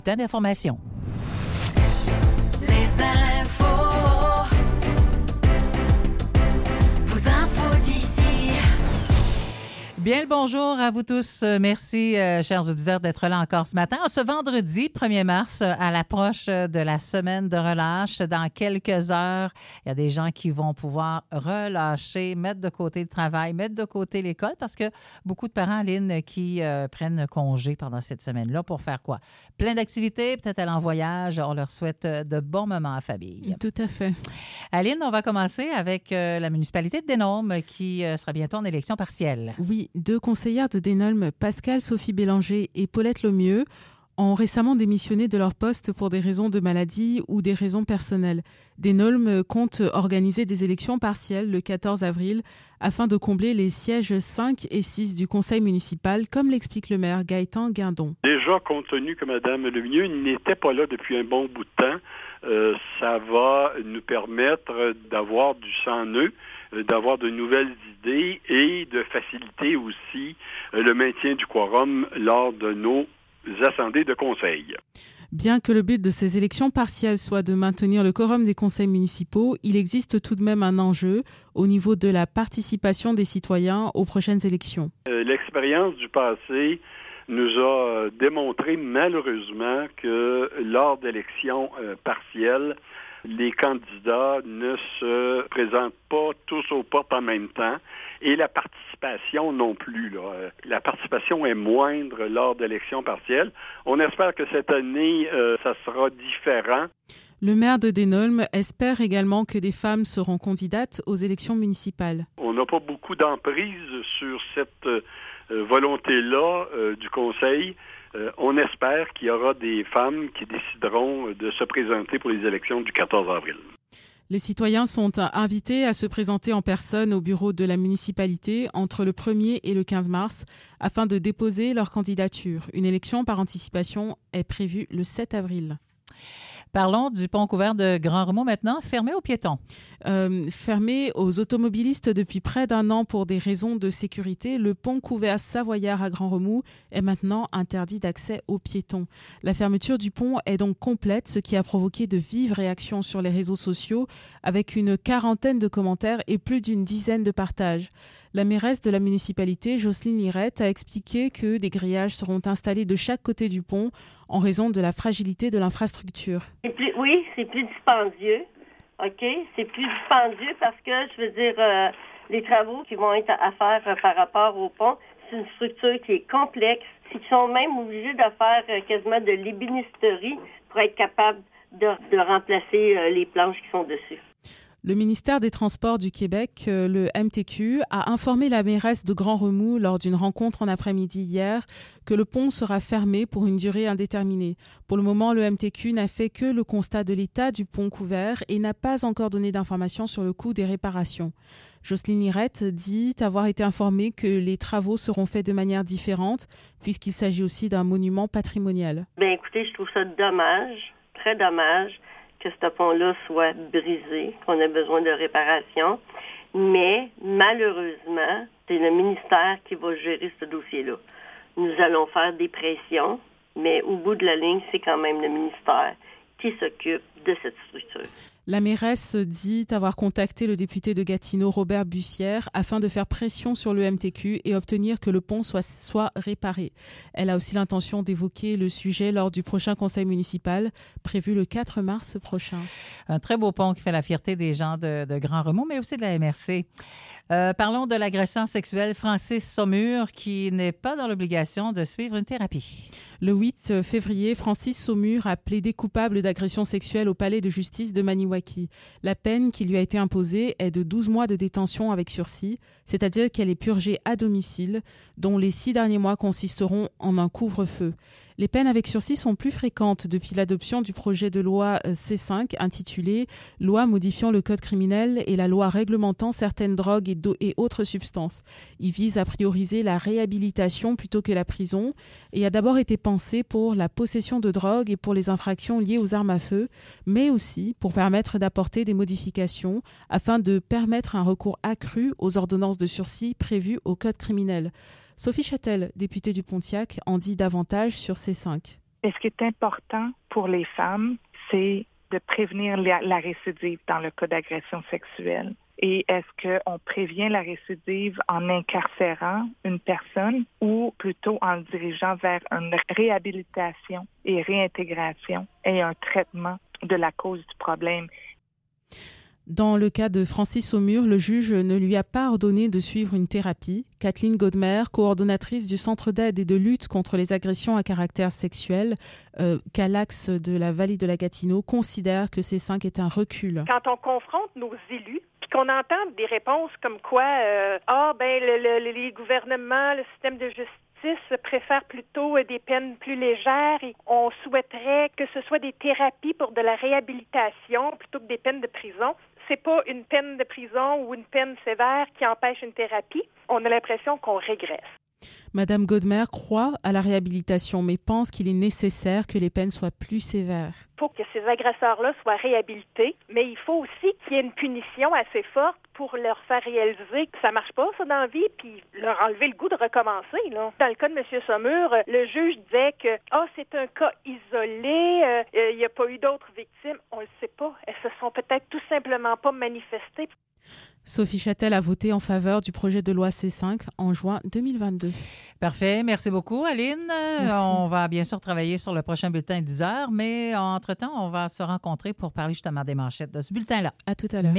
d'information. Les Bien le bonjour à vous tous. Euh, Merci, euh, chers auditeurs, d'être là encore ce matin. Ce vendredi 1er mars, euh, à l'approche de la semaine de relâche, dans quelques heures, il y a des gens qui vont pouvoir relâcher, mettre de côté le travail, mettre de côté l'école, parce que beaucoup de parents, Aline, qui euh, prennent congé pendant cette semaine-là pour faire quoi? Plein d'activités, peut-être aller en voyage. On leur souhaite de bons moments en famille. Tout à fait. Aline, on va commencer avec euh, la municipalité de Denôme qui sera bientôt en élection partielle. Oui, deux conseillères de Denolm, Pascal Sophie Bélanger et Paulette Lemieux, ont récemment démissionné de leur poste pour des raisons de maladie ou des raisons personnelles. Denolm compte organiser des élections partielles le 14 avril afin de combler les sièges 5 et 6 du conseil municipal, comme l'explique le maire Gaëtan Guindon. Déjà, compte que Mme Lemieux n'était pas là depuis un bon bout de temps, euh, ça va nous permettre d'avoir du sang neuf, euh, d'avoir de nouvelles idées et de faciliter aussi euh, le maintien du quorum lors de nos assemblées de conseil. Bien que le but de ces élections partielles soit de maintenir le quorum des conseils municipaux, il existe tout de même un enjeu au niveau de la participation des citoyens aux prochaines élections. L'expérience du passé nous a euh, démontré malheureusement que lors d'élections euh, partielles, les candidats ne se présentent pas tous aux portes en même temps et la participation non plus. Euh, La participation est moindre lors d'élections partielles. On espère que cette année, ça sera différent. Le maire de Denolm espère également que des femmes seront candidates aux élections municipales. On n'a pas beaucoup d'emprise sur cette euh, volonté-là euh, du Conseil. Euh, on espère qu'il y aura des femmes qui décideront de se présenter pour les élections du 14 avril. Les citoyens sont invités à se présenter en personne au bureau de la municipalité entre le 1er et le 15 mars afin de déposer leur candidature. Une élection par anticipation est prévue le 7 avril. Parlons du pont couvert de Grand Remous maintenant, fermé aux piétons. Euh, fermé aux automobilistes depuis près d'un an pour des raisons de sécurité, le pont couvert Savoyard à Grand Remous est maintenant interdit d'accès aux piétons. La fermeture du pont est donc complète, ce qui a provoqué de vives réactions sur les réseaux sociaux, avec une quarantaine de commentaires et plus d'une dizaine de partages. La mairesse de la municipalité, Jocelyne Lirette, a expliqué que des grillages seront installés de chaque côté du pont en raison de la fragilité de l'infrastructure. Oui, c'est plus dispendieux. OK? C'est plus dispendieux parce que, je veux dire, euh, les travaux qui vont être à faire euh, par rapport au pont, c'est une structure qui est complexe. Ils sont même obligés de faire euh, quasiment de l'ébénisterie pour être capable de, de remplacer les planches qui sont dessus. Le ministère des Transports du Québec, euh, le MTQ, a informé la mairesse de Grand Remous lors d'une rencontre en après-midi hier que le pont sera fermé pour une durée indéterminée. Pour le moment, le MTQ n'a fait que le constat de l'état du pont couvert et n'a pas encore donné d'informations sur le coût des réparations. Jocelyne Lirette dit avoir été informée que les travaux seront faits de manière différente puisqu'il s'agit aussi d'un monument patrimonial. Ben écoutez, je trouve ça dommage, très dommage que ce pont-là soit brisé, qu'on ait besoin de réparation. Mais malheureusement, c'est le ministère qui va gérer ce dossier-là. Nous allons faire des pressions, mais au bout de la ligne, c'est quand même le ministère qui s'occupe de cette structure. La mairesse dit avoir contacté le député de Gatineau, Robert Bussière, afin de faire pression sur le MTQ et obtenir que le pont soit, soit réparé. Elle a aussi l'intention d'évoquer le sujet lors du prochain conseil municipal, prévu le 4 mars prochain. Un très beau pont qui fait la fierté des gens de, de Grand Remous, mais aussi de la MRC. Euh, parlons de l'agresseur sexuel Francis Saumur, qui n'est pas dans l'obligation de suivre une thérapie. Le 8 février, Francis Saumur a plaidé coupable d'agression sexuelle au palais de justice de Maniwaki. La peine qui lui a été imposée est de 12 mois de détention avec sursis, c'est-à-dire qu'elle est purgée à domicile, dont les six derniers mois consisteront en un couvre-feu. Les peines avec sursis sont plus fréquentes depuis l'adoption du projet de loi euh, C5 intitulé Loi modifiant le code criminel et la loi réglementant certaines drogues et, et, autres substances. Il vise à prioriser la réhabilitation plutôt que la prison et a d'abord été pensé pour la possession de drogue et pour les infractions liées aux armes à feu, mais aussi pour permettre d'apporter des modifications afin de permettre un recours accru aux ordonnances de sursis prévues au code criminel. Sophie Châtel, députée du Pontiac, en dit davantage sur ces cinq. Et ce qui est important pour les femmes, c'est de prévenir la, la récidive dans le cas d'agression sexuelle. Et est-ce qu'on prévient la récidive en incarcérant une personne ou plutôt en le dirigeant vers une réhabilitation et réintégration et un traitement de la cause du problème? Dans le cas de Francis Saumur, le juge ne lui a pas ordonné de suivre une thérapie. Kathleen Godmer, coordonnatrice du Centre d'aide et de lutte contre les agressions à caractère sexuel, euh, Calax de la vallée de la Gatineau, considère que ces cinq est un recul. Quand on confronte nos élus, puis qu'on entend des réponses comme quoi, euh, ah ben le, le, les gouvernements, le système de justice préfère plutôt des peines plus légères et on souhaiterait que ce soit des thérapies pour de la réhabilitation plutôt que des peines de prison. C'est pas une peine de prison ou une peine sévère qui empêche une thérapie. On a l'impression qu'on régresse. Madame Godmer croit à la réhabilitation, mais pense qu'il est nécessaire que les peines soient plus sévères. Ces agresseurs-là soient réhabilités, mais il faut aussi qu'il y ait une punition assez forte pour leur faire réaliser que ça marche pas, ça, dans la vie, puis leur enlever le goût de recommencer. Dans le cas de M. Saumur, le juge disait que ah, c'est un cas isolé, euh, il n'y a pas eu d'autres victimes. On ne le sait pas. Elles se sont peut-être tout simplement pas manifestées. Sophie Châtel a voté en faveur du projet de loi C5 en juin 2022. Parfait. Merci beaucoup, Aline. Merci. On va bien sûr travailler sur le prochain bulletin 10 heures, mais entre-temps, on va se rencontrer pour parler justement des manchettes de ce bulletin-là. À tout à l'heure. Merci.